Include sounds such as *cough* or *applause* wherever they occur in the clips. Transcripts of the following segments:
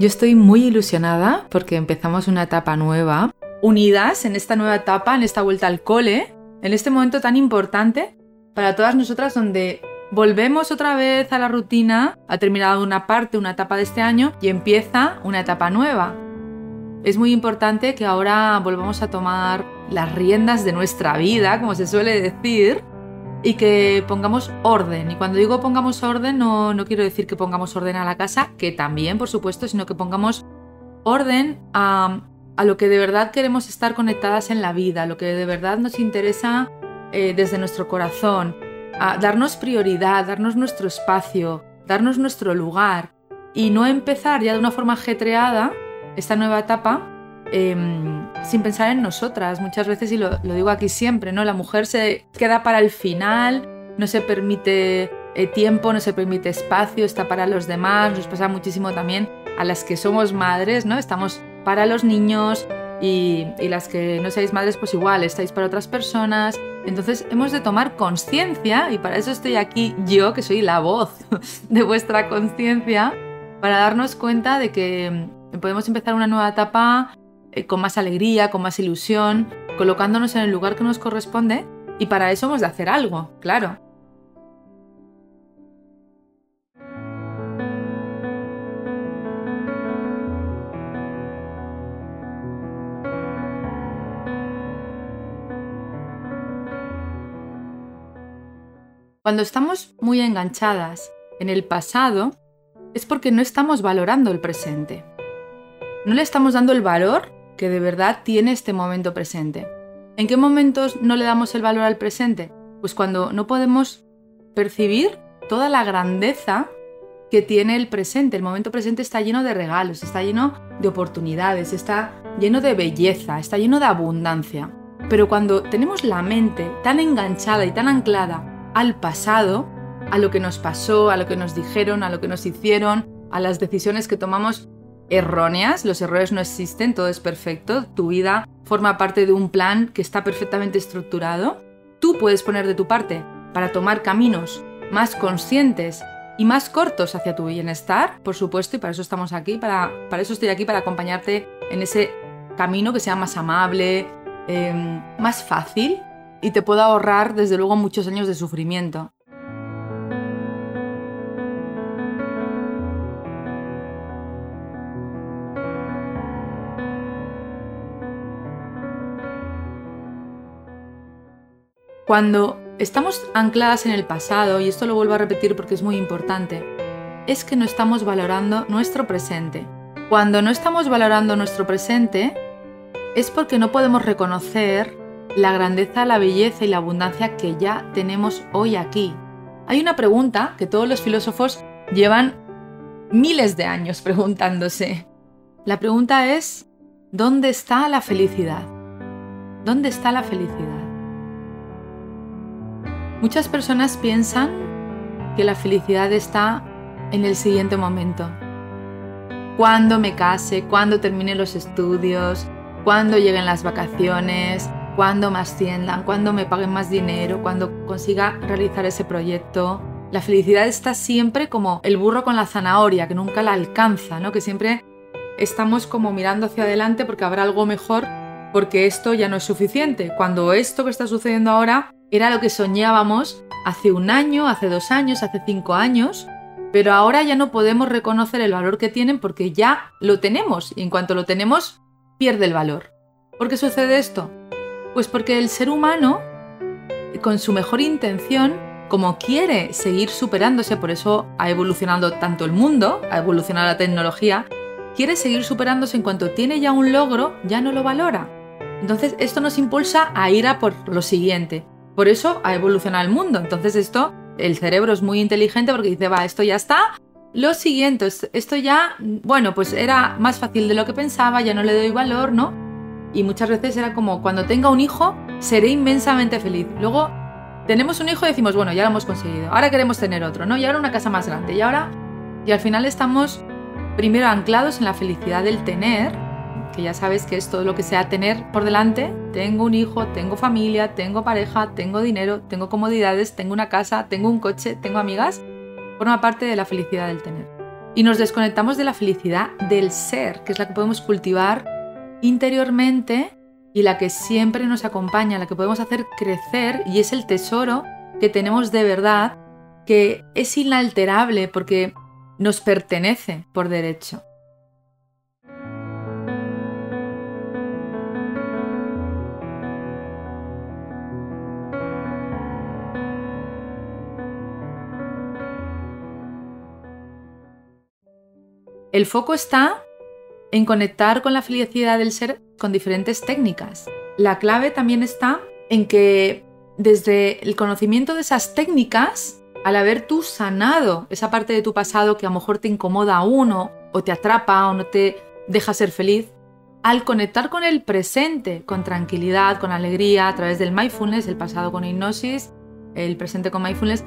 Yo estoy muy ilusionada porque empezamos una etapa nueva, unidas en esta nueva etapa, en esta vuelta al cole, en este momento tan importante para todas nosotras donde volvemos otra vez a la rutina, ha terminado una parte, una etapa de este año y empieza una etapa nueva. Es muy importante que ahora volvamos a tomar las riendas de nuestra vida, como se suele decir, y que pongamos orden. Y cuando digo pongamos orden, no, no quiero decir que pongamos orden a la casa, que también, por supuesto, sino que pongamos orden a, a lo que de verdad queremos estar conectadas en la vida, a lo que de verdad nos interesa eh, desde nuestro corazón, a darnos prioridad, darnos nuestro espacio, darnos nuestro lugar y no empezar ya de una forma ajetreada esta nueva etapa Em, sin pensar en nosotras. Muchas veces, y lo, digo aquí siempre, ¿no? La mujer se queda para el final, no se permite eh, tiempo, no se permite espacio, está para los demás. Nos pasa muchísimo también a las que somos madres, ¿no? Estamos para los niños y, y las que no seáis madres, pues igual, estáis para otras personas. Entonces hemos de tomar conciencia, y para eso estoy aquí yo, que soy la voz *laughs* de vuestra conciencia, para darnos cuenta de que podemos empezar una nueva etapa eh, con más alegría, con más ilusión, colocándonos en el lugar que nos corresponde y para eso hemos de hacer algo, claro. Cuando estamos muy enganchadas en el pasado, es porque no estamos valorando el presente. No le estamos dando el valor que de verdad tiene este momento presente. ¿En qué momentos no le damos el valor al presente? Pues cuando no podemos percibir toda la grandeza que tiene el presente. El momento presente está lleno de regalos, está lleno de oportunidades, está lleno de belleza, está lleno de abundancia. Pero cuando tenemos la mente tan enganchada y tan anclada al pasado, a lo que nos pasó, a lo que nos dijeron, a lo que nos hicieron, a las decisiones que tomamos erróneas, los errores no existen, todo es perfecto, tu vida forma parte de un plan que está perfectamente estructurado. Tú puedes poner de tu parte para tomar caminos más conscientes y más cortos hacia tu bienestar, por supuesto, y para eso estamos aquí, para, para eso estoy aquí, para acompañarte en ese camino que sea más amable, em, más fácil y te pueda ahorrar, desde luego, muchos años de sufrimiento. Cuando estamos ancladas en el pasado, y esto lo vuelvo a repetir porque es muy importante, es que no estamos valorando nuestro presente. Cuando no estamos valorando nuestro presente, es porque no podemos reconocer la grandeza, la belleza y la abundancia que ya tenemos hoy aquí. Hay una pregunta que todos los filósofos llevan miles de años preguntándose. La pregunta es, ¿dónde está la felicidad? ¿Dónde está la felicidad? Muchas personas piensan que la felicidad está en el siguiente momento. Cuando me case, cuando termine los estudios, cuando lleguen las vacaciones, cuando me asciendan, cuando me paguen más dinero, cuando consiga realizar ese proyecto. La felicidad está siempre como el burro con la zanahoria, que nunca la alcanza, ¿no? Que siempre estamos como mirando hacia adelante porque habrá algo mejor, porque esto ya no es suficiente. Cuando esto que está sucediendo ahora era lo que soñábamos hace un año, hace dos años, hace cinco años, Pero ahora ya no podemos reconocer el valor que tienen porque ya lo tenemos y en cuanto lo tenemos pierde el valor. ¿Por qué sucede esto? Pues porque el ser humano, con su mejor intención, como quiere seguir superándose, por eso ha evolucionado tanto el mundo, ha evolucionado la tecnología, quiere seguir superándose en cuanto tiene ya un logro, ya no lo valora. Entonces esto nos impulsa a ir a por lo siguiente. Por eso ha evolucionado el mundo. Entonces esto, el cerebro es muy inteligente porque dice, va, esto ya está. Lo siguiente, esto ya, bueno, pues era más fácil de lo que pensaba, ya no le doy valor, ¿no? Y muchas veces era como, cuando tenga un hijo, seré inmensamente feliz. Luego tenemos un hijo y decimos, bueno, ya lo hemos conseguido, ahora queremos tener otro, ¿no? Y ahora una casa más grande, y ahora... Y al final estamos primero anclados en la felicidad del tener, que ya sabes que es todo lo que sea tener por delante. Tengo un hijo, tengo familia, tengo pareja, tengo dinero, tengo comodidades, tengo una casa, tengo un coche, tengo amigas. Forma parte de la felicidad del tener. Y nos desconectamos de la felicidad del ser, que es la que podemos cultivar interiormente y la que siempre nos acompaña, la que podemos hacer crecer y es el tesoro que tenemos de verdad, que es inalterable porque nos pertenece por derecho. El foco está en conectar con la felicidad del ser con diferentes técnicas. La clave también está en que desde el conocimiento de esas técnicas, al haber tú sanado esa parte de tu pasado que a lo mejor te incomoda a uno, o te atrapa, o no te deja ser feliz, al conectar con el presente, con tranquilidad, con alegría, a través del mindfulness, el pasado con hipnosis, el presente con mindfulness,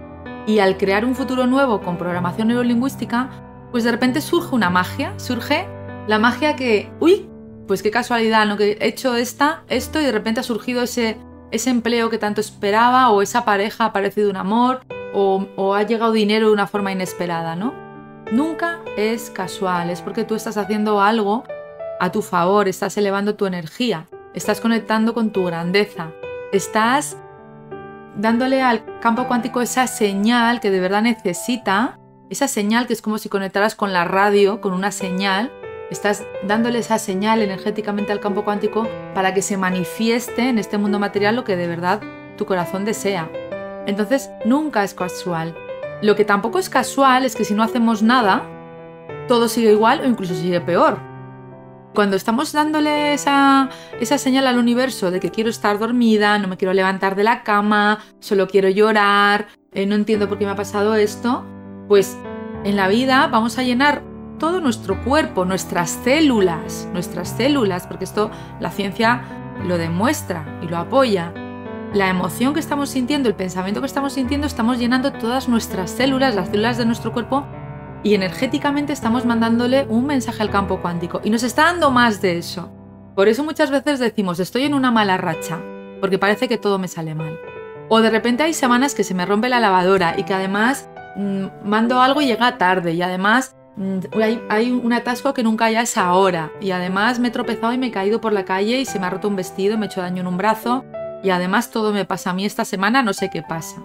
y al crear un futuro nuevo con programación neurolingüística, pues de repente surge una magia, surge la magia que, uy, pues qué casualidad, ¿no? Que he hecho esta, esto y de repente ha surgido ese, ese empleo que tanto esperaba o esa pareja ha aparecido un amor o, o ha llegado dinero de una forma inesperada, ¿no? Nunca es casual, es porque tú estás haciendo algo a tu favor, estás elevando tu energía, estás conectando con tu grandeza, estás dándole al campo cuántico esa señal que de verdad necesita, esa señal que es como si conectaras con la radio, con una señal Estás dándole esa señal energéticamente al campo cuántico para que se manifieste en este mundo material lo que de verdad tu corazón desea. Entonces, nunca es casual. Lo que tampoco es casual es que si no hacemos nada, todo sigue igual o incluso sigue peor. Cuando estamos dándole esa, esa señal al universo de que quiero estar dormida, no me quiero levantar de la cama, solo quiero llorar, eh, no entiendo por qué me ha pasado esto, pues en la vida vamos a llenar todo nuestro cuerpo, nuestras células, nuestras células, porque esto la ciencia lo demuestra y lo apoya. La emoción que estamos sintiendo, el pensamiento que estamos sintiendo, estamos llenando todas nuestras células, las células de nuestro cuerpo, y energéticamente estamos mandándole un mensaje al campo cuántico. Y nos está dando más de eso. Por eso muchas veces decimos, estoy en una mala racha, porque parece que todo me sale mal. O de repente hay semanas que se me rompe la lavadora y que además mando algo y llega tarde y además Mm, hay, un atasco que nunca haya esa hora y además me he tropezado y me he caído por la calle y se me ha roto un vestido, me he hecho daño en un brazo y además todo me pasa a mí esta semana, no sé qué pasa.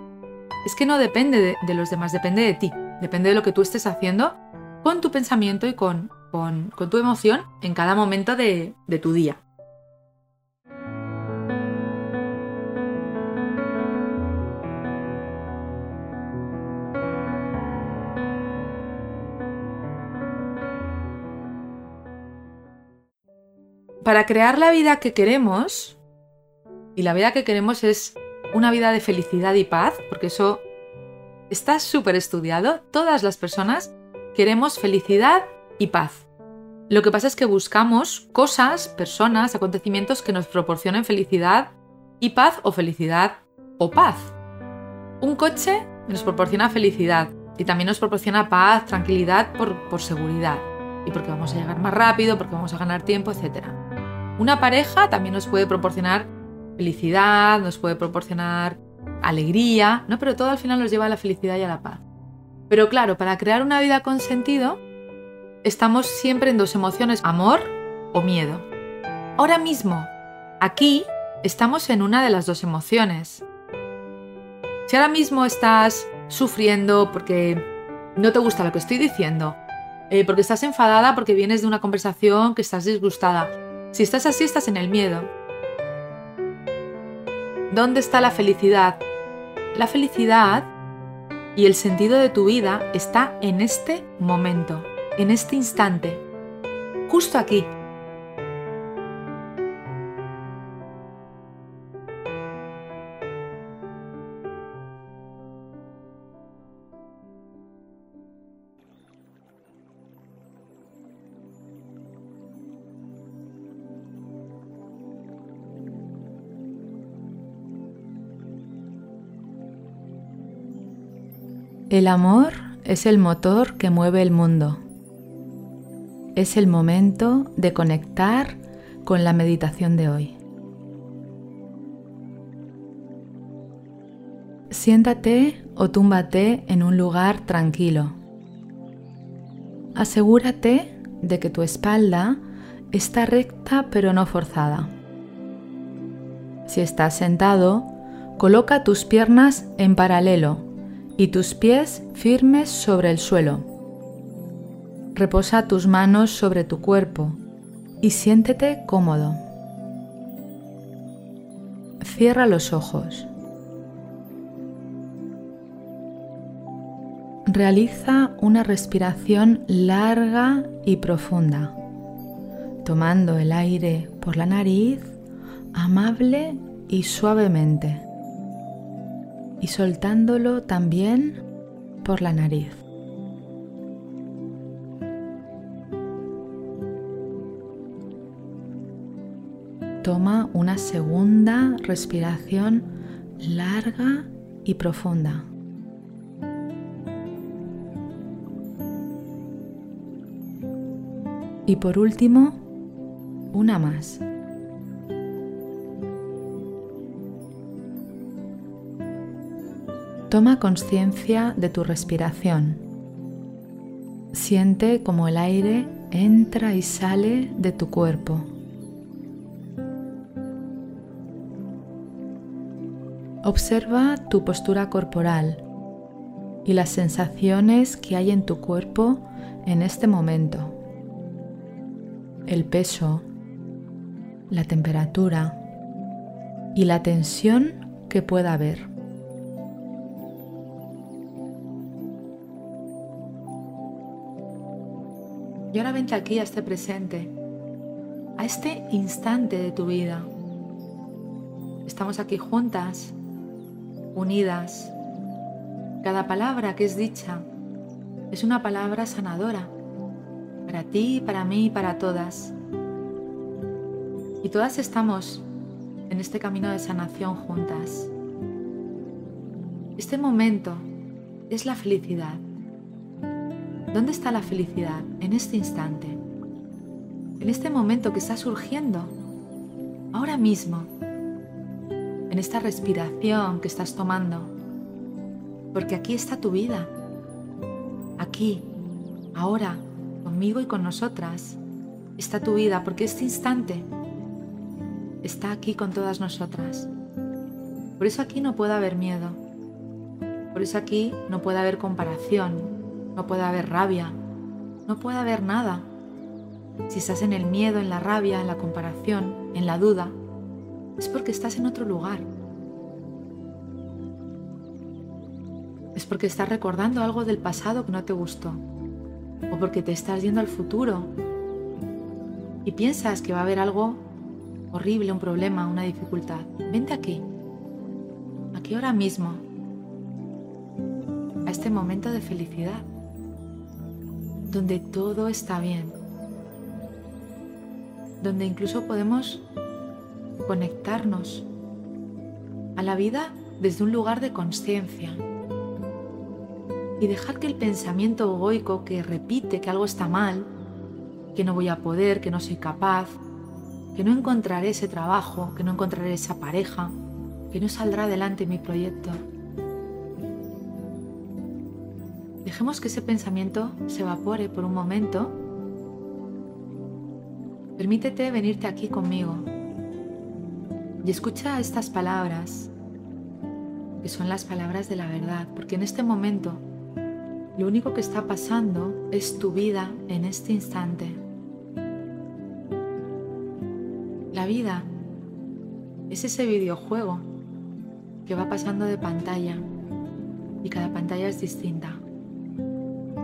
Es que no depende de, los demás, depende de ti, depende de lo que tú estés haciendo con tu pensamiento y con, con, tu emoción en cada momento de tu día. Para crear la vida que queremos, y la vida que queremos es una vida de felicidad y paz, porque eso está súper estudiado, todas las personas queremos felicidad y paz. Lo que pasa es que buscamos cosas, personas, acontecimientos que nos proporcionen felicidad y paz o felicidad o paz. Un coche nos proporciona felicidad y también nos proporciona paz, tranquilidad por, por seguridad y porque vamos a llegar más rápido, porque vamos a ganar tiempo, etc. Una pareja también nos puede proporcionar felicidad, nos puede proporcionar alegría, ¿no? Pero todo al final nos lleva a la felicidad y a la paz. Pero claro, para crear una vida con sentido, estamos siempre en dos emociones, amor o miedo. Ahora mismo, aquí, estamos en una de las dos emociones. Si ahora mismo estás sufriendo porque no te gusta lo que estoy diciendo, eh, porque estás enfadada, porque vienes de una conversación que estás disgustada. Si estás así, estás en el miedo. ¿Dónde está la felicidad? La felicidad y el sentido de tu vida está en este momento, en este instante, justo aquí, El amor es el motor que mueve el mundo. Es el momento de conectar con la meditación de hoy. Siéntate o túmbate en un lugar tranquilo. Asegúrate de que tu espalda está recta pero no forzada. Si estás sentado, coloca tus piernas en paralelo y tus pies firmes sobre el suelo. Reposa tus manos sobre tu cuerpo y siéntete cómodo. Cierra los ojos. Realiza una respiración larga y profunda, tomando el aire por la nariz amable y suavemente y soltándolo también por la nariz. Toma una segunda respiración larga y profunda. Y por último, una más. Toma conciencia de tu respiración. Siente como el aire entra y sale de tu cuerpo. Observa tu postura corporal y las sensaciones que hay en tu cuerpo en este momento. El peso, la temperatura y la tensión que pueda haber. Y ahora vente aquí a este presente, a este instante de tu vida. Estamos aquí juntas, unidas. Cada palabra que es dicha es una palabra sanadora, para ti, para mí y para todas. Y todas estamos en este camino de sanación juntas. Este momento es la felicidad. ¿Dónde está la felicidad en este instante? En este momento que está surgiendo, ahora mismo, en esta respiración que estás tomando. Porque aquí está tu vida. Aquí, ahora, conmigo y con nosotras, está tu vida, porque este instante está aquí con todas nosotras. Por eso aquí no puede haber miedo. Por eso aquí no puede haber comparación, no puede haber rabia, no puede haber nada. Si estás en el miedo, en la rabia, en la comparación, en la duda, es porque estás en otro lugar. Es porque estás recordando algo del pasado que no te gustó. O porque te estás yendo al futuro y piensas que va a haber algo horrible, un problema, una dificultad. Vente aquí, aquí ahora mismo, a este momento de felicidad donde todo está bien, donde incluso podemos conectarnos a la vida desde un lugar de conciencia y dejar que el pensamiento egoico que repite que algo está mal, que no voy a poder, que no soy capaz, que no encontraré ese trabajo, que no encontraré esa pareja, que no saldrá adelante mi proyecto, Dejemos que ese pensamiento se evapore por un momento. Permítete venirte aquí conmigo y escucha estas palabras, que son las palabras de la verdad, porque en este momento Lo único que está pasando es tu vida en este instante. La vida es ese videojuego que va pasando de pantalla y cada pantalla es distinta.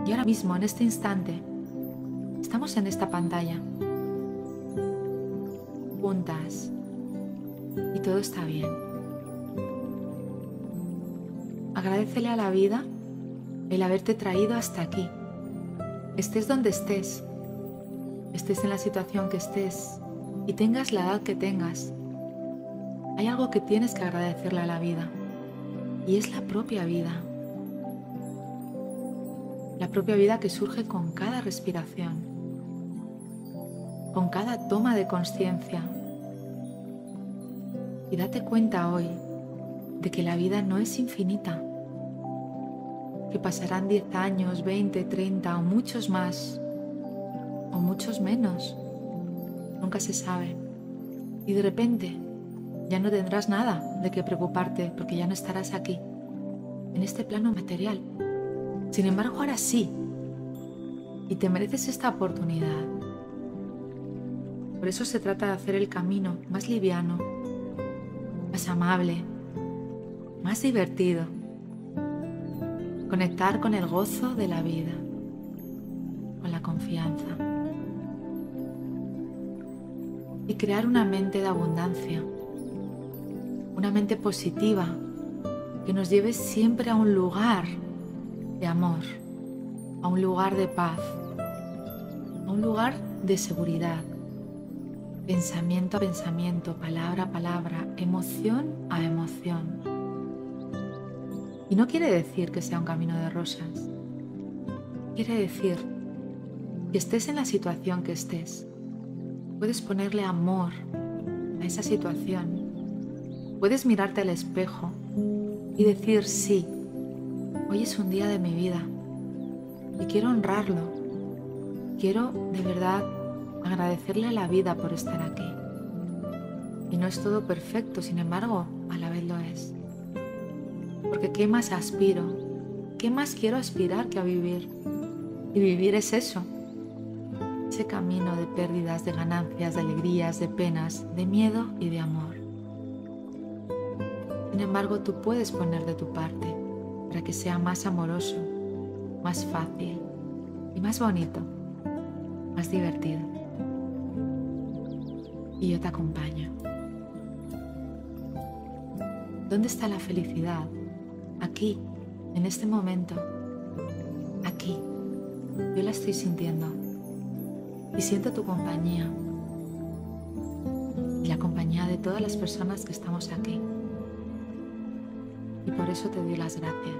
Y ahora mismo, en este instante, estamos en esta pantalla, juntas, y todo está bien. Agradecele a la vida el haberte traído hasta aquí. Estés donde estés, estés en la situación que estés y tengas la edad que tengas. Hay algo que tienes que agradecerle a la vida y es la propia vida la propia vida que surge con cada respiración, con cada toma de conciencia. Y date cuenta hoy de que la vida no es infinita, que pasarán 10 años, 20, 30 o muchos más, o muchos menos, nunca se sabe. Y de repente ya no tendrás nada de qué preocuparte porque ya no estarás aquí, en este plano material. Sin embargo, ahora sí. Y te mereces esta oportunidad. Por eso se trata de hacer el camino más liviano, más amable, más divertido. Conectar con el gozo de la vida, con la confianza. Y crear una mente de abundancia, una mente positiva que nos lleve siempre a un lugar de amor, a un lugar de paz, a un lugar de seguridad, pensamiento a pensamiento, palabra a palabra, emoción a emoción. Y no quiere decir que sea un camino de rosas. Quiere decir que estés en la situación que estés. Puedes ponerle amor a esa situación. Puedes mirarte al espejo y decir sí, Hoy es un día de mi vida y quiero honrarlo. Quiero de verdad agradecerle a la vida por estar aquí. Y no es todo perfecto, sin embargo, a la vez lo es. Porque ¿qué más aspiro? ¿Qué más quiero aspirar que a vivir? Y vivir es eso. Ese camino de pérdidas, de ganancias, de alegrías, de penas, de miedo y de amor. Sin embargo, tú puedes poner de tu parte para que sea más amoroso, más fácil y más bonito, más divertido. Y yo te acompaño. ¿Dónde está la felicidad? Aquí, en este momento. Aquí. Yo la estoy sintiendo. Y siento tu compañía. Y la compañía de todas las personas que estamos aquí y por eso te doy las gracias.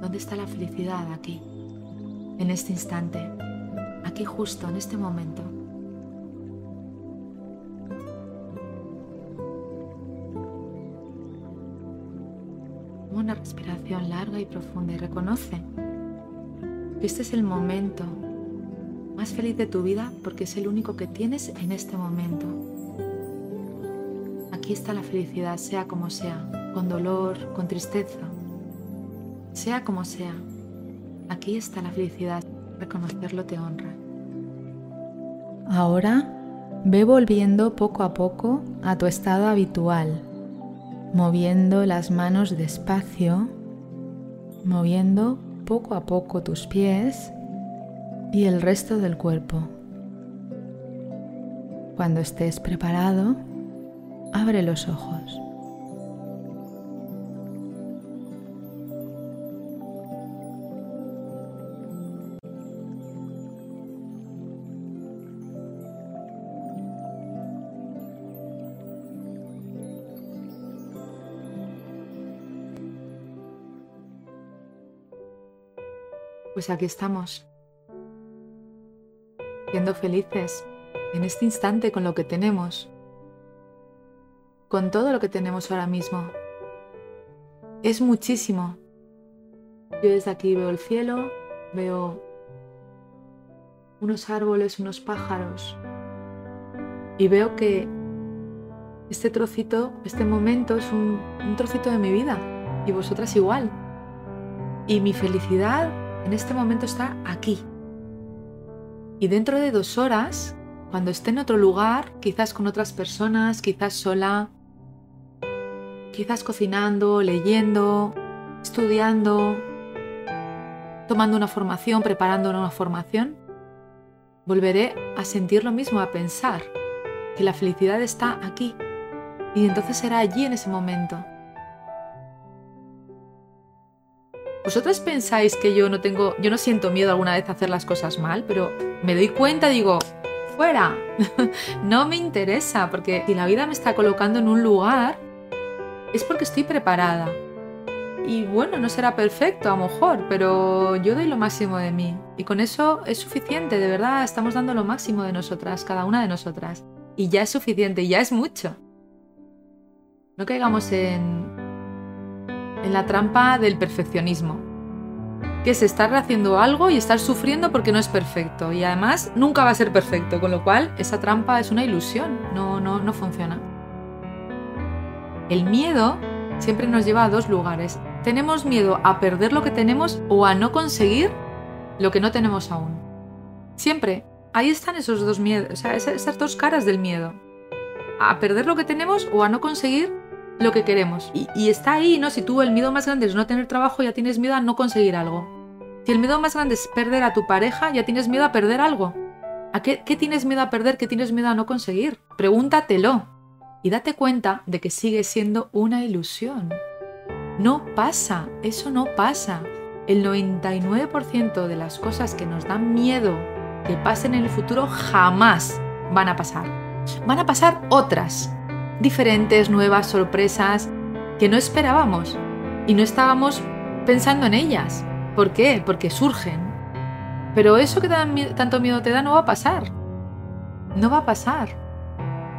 ¿Dónde está la felicidad aquí, en este instante, aquí justo, en este momento? una respiración larga y profunda y reconoce que este es el momento más feliz de tu vida porque es el único que tienes en este momento está la felicidad, sea como sea, con dolor, con tristeza, sea como sea. Aquí está la felicidad, reconocerlo te honra. Ahora ve volviendo poco a poco a tu estado habitual, moviendo las manos despacio, moviendo poco a poco tus pies y el resto del cuerpo. Cuando estés preparado, Abre los ojos. Pues aquí estamos, siendo felices en este instante con lo que tenemos con todo lo que tenemos ahora mismo. Es muchísimo. Yo desde aquí veo el cielo, veo unos árboles, unos pájaros y veo que este trocito, este momento es un, trocito de mi vida y vosotras igual. Y mi felicidad en este momento está aquí. Y dentro de dos horas, cuando esté en otro lugar, quizás con otras personas, quizás sola, quizás cocinando, leyendo, estudiando, tomando una formación, preparando una formación, volveré a sentir lo mismo, a pensar que la felicidad está aquí. Y entonces será allí en ese momento. ¿Vosotros pensáis que yo no tengo, yo no siento miedo alguna vez a hacer las cosas mal, pero me doy cuenta, digo, fuera, *laughs* no me interesa, porque si la vida me está colocando en un lugar, es porque estoy preparada. Y bueno, no será perfecto a lo mejor, pero yo doy lo máximo de mí. Y con eso es suficiente, de verdad, estamos dando lo máximo de nosotras, cada una de nosotras. Y ya es suficiente, ya es mucho. No caigamos en, en la trampa del perfeccionismo, que es estar haciendo algo y estar sufriendo porque no es perfecto. Y además nunca va a ser perfecto, con lo cual esa trampa es una ilusión, no, no, no funciona. El miedo siempre nos lleva a dos lugares. Tenemos miedo a perder lo que tenemos o a no conseguir lo que no tenemos aún. Siempre. Ahí están esos dos miedos, o sea, esas dos caras del miedo. A perder lo que tenemos o a no conseguir lo que queremos. Y, está ahí, ¿no? Si tú el miedo más grande es no tener trabajo, ya tienes miedo a no conseguir algo. Si el miedo más grande es perder a tu pareja, ya tienes miedo a perder algo. ¿A qué, qué tienes miedo a perder? ¿Qué tienes miedo a no conseguir? Pregúntatelo y date cuenta de que sigue siendo una ilusión. No pasa, eso no pasa. El 99% de las cosas que nos dan miedo que pasen en el futuro jamás van a pasar. Van a pasar otras, diferentes, nuevas, sorpresas que no esperábamos y no estábamos pensando en ellas. ¿Por qué? Porque surgen. Pero eso que tanto miedo te da no va a pasar. No va a pasar.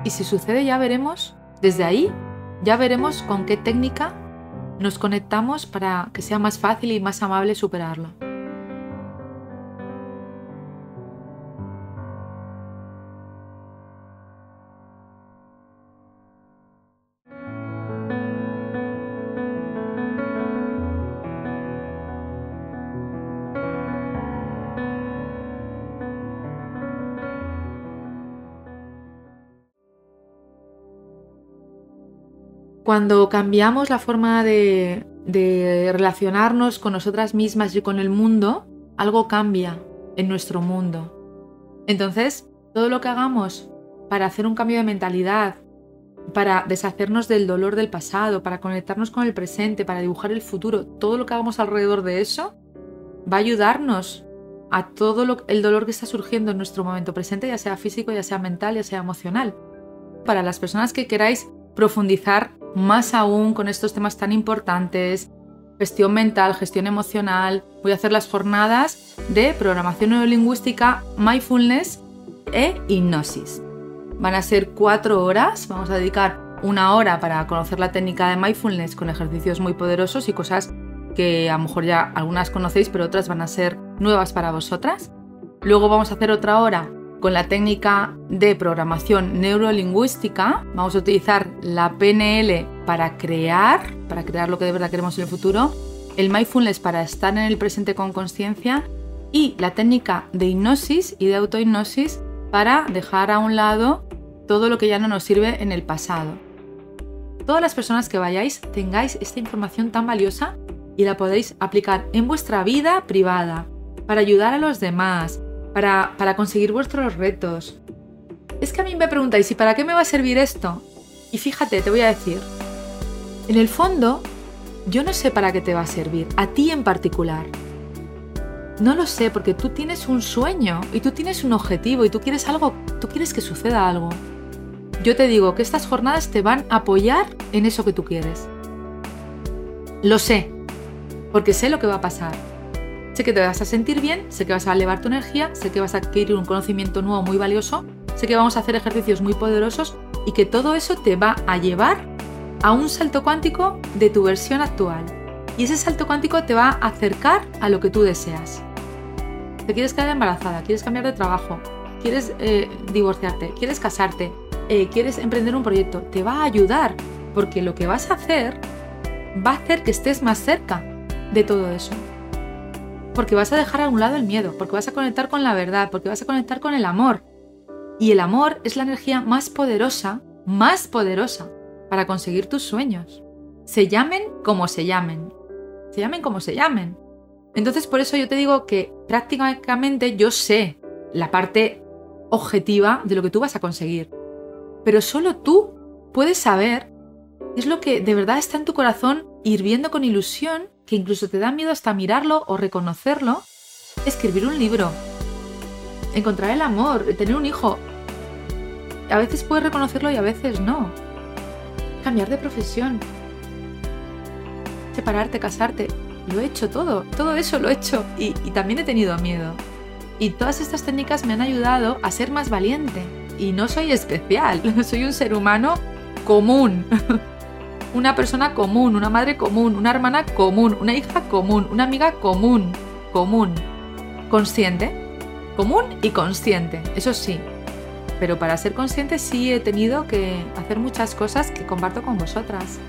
Y si sucede ya veremos, desde ahí, ya veremos con qué técnica nos conectamos para que sea más fácil y más amable superarlo. Cuando cambiamos la forma de, relacionarnos con nosotras mismas y con el mundo, algo cambia en nuestro mundo. Entonces, todo lo que hagamos para hacer un cambio de mentalidad, para deshacernos del dolor del pasado, para conectarnos con el presente, para dibujar el futuro, todo lo que hagamos alrededor de eso va a ayudarnos a todo el dolor que está surgiendo en nuestro momento presente, ya sea físico, ya sea mental, ya sea emocional. Para las personas que queráis profundizar más aún con estos temas tan importantes, gestión mental, gestión emocional. Voy a hacer las jornadas de programación neurolingüística, mindfulness e hipnosis. Van a ser cuatro horas, vamos a dedicar una hora para conocer la técnica de mindfulness con ejercicios muy poderosos y cosas que a lo mejor ya algunas conocéis, pero otras van a ser nuevas para vosotras. Luego vamos a hacer otra hora con la técnica de programación neurolingüística. Vamos a utilizar la PNL para crear, para crear lo que de verdad queremos en el futuro, el mindfulness para estar en el presente con conciencia y la técnica de hipnosis y de autohipnosis para dejar a un lado todo lo que ya no nos sirve en el pasado. Todas las personas que vayáis tengáis esta información tan valiosa y la podéis aplicar en vuestra vida privada, para ayudar a los demás, para, conseguir vuestros retos. Es que a mí me preguntáis, ¿y para qué me va a servir esto? Y fíjate, te voy a decir, en el fondo, yo no sé para qué te va a servir, a ti en particular. No lo sé, porque tú tienes un sueño y tú tienes un objetivo y tú quieres algo, tú quieres que suceda algo. Yo te digo que estas jornadas te van a apoyar en eso que tú quieres. Lo sé, porque sé lo que va a pasar. Sé que te vas a sentir bien, sé que vas a elevar tu energía, sé que vas a adquirir un conocimiento nuevo muy valioso, sé que vamos a hacer ejercicios muy poderosos y que todo eso te va a llevar a un salto cuántico de tu versión actual. Y ese salto cuántico te va a acercar a lo que tú deseas. Te quieres quedar embarazada, quieres cambiar de trabajo, quieres eh, divorciarte, quieres casarte, eh, quieres emprender un proyecto, te va a ayudar porque lo que vas a hacer va a hacer que estés más cerca de todo eso. Porque vas a dejar a un lado el miedo, porque vas a conectar con la verdad, porque vas a conectar con el amor. Y el amor es la energía más poderosa, más poderosa para conseguir tus sueños. Se llamen como se llamen. Se llamen como se llamen. Entonces por eso yo te digo que prácticamente yo sé la parte objetiva de lo que tú vas a conseguir. Pero solo tú puedes saber qué es lo que de verdad está en tu corazón hirviendo con ilusión, que incluso te da miedo hasta mirarlo o reconocerlo. Escribir un libro, encontrar el amor, tener un hijo. A veces puedes reconocerlo y a veces no. Cambiar de profesión. Separarte, casarte lo he hecho todo, todo eso lo he hecho y, también he tenido miedo. Y todas estas técnicas me han ayudado a ser más valiente. Y no soy especial, *laughs* soy un ser humano común. *laughs* una persona común, una madre común, una hermana común, una hija común, una amiga común, común. Consciente, común y consciente, eso sí. Pero para ser consciente sí he tenido que hacer muchas cosas que comparto con vosotras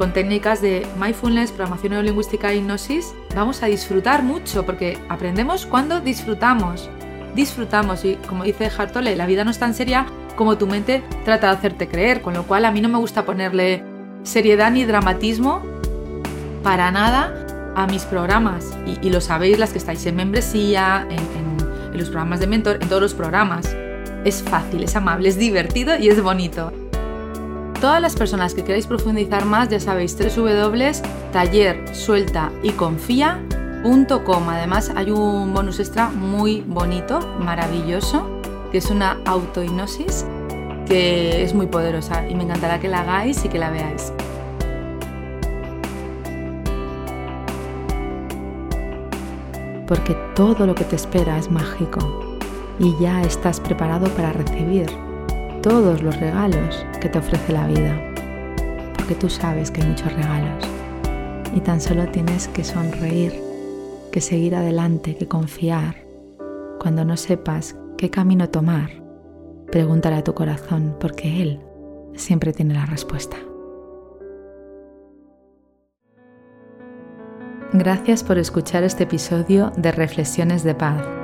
con técnicas de mindfulness, programación neurolingüística e hipnosis, vamos a disfrutar mucho porque aprendemos cuando disfrutamos. Disfrutamos y como dice Hartole, la vida no es tan seria como tu mente trata de hacerte creer, con lo cual a mí no me gusta ponerle seriedad ni dramatismo para nada a mis programas. Y, lo sabéis las que estáis en membresía, en los programas de mentor, en todos los programas. Es fácil, es amable, es divertido y es bonito. Todas las personas que queráis profundizar más, ya sabéis, www.tallersueltayconfía.com. Además, hay un bonus extra muy bonito, maravilloso, que es una autohipnosis que es muy poderosa y me encantará que la hagáis y que la veáis. Porque todo lo que te espera es mágico y ya estás preparado para recibir todos los regalos que te ofrece la vida, porque tú sabes que hay muchos regalos y tan solo tienes que sonreír, que seguir adelante, que confiar. Cuando no sepas qué camino tomar, pregúntale a tu corazón, porque él siempre tiene la respuesta. Gracias por escuchar este episodio de Reflexiones de Paz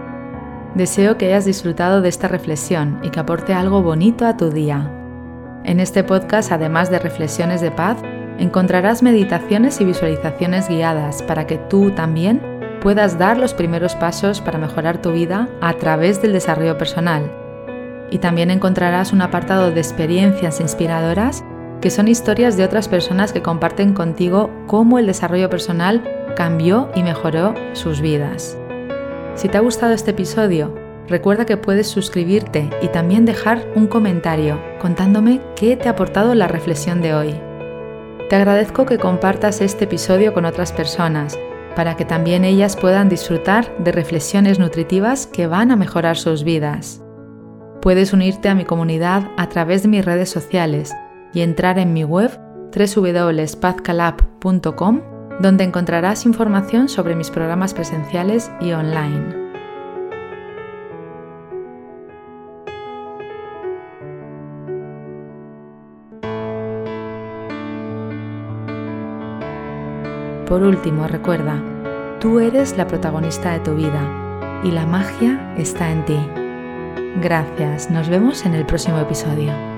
Deseo que hayas disfrutado de esta reflexión y que aporte algo bonito a tu día. En este podcast, además de reflexiones de paz, encontrarás meditaciones y visualizaciones guiadas para que tú también puedas dar los primeros pasos para mejorar tu vida a través del desarrollo personal. Y también encontrarás un apartado de experiencias inspiradoras que son historias de otras personas que comparten contigo cómo el desarrollo personal cambió y mejoró sus vidas. Si te ha gustado este episodio, recuerda que puedes suscribirte y también dejar un comentario contándome qué te ha aportado la reflexión de hoy. Te agradezco que compartas este episodio con otras personas para que también ellas puedan disfrutar de reflexiones nutritivas que van a mejorar sus vidas. Puedes unirte a mi comunidad a través de mis redes sociales y entrar en mi web www.pazcalab.com donde encontrarás información sobre mis programas presenciales y online. Por último, recuerda, tú eres la protagonista de tu vida y la magia está en ti. Gracias, nos vemos en el próximo episodio.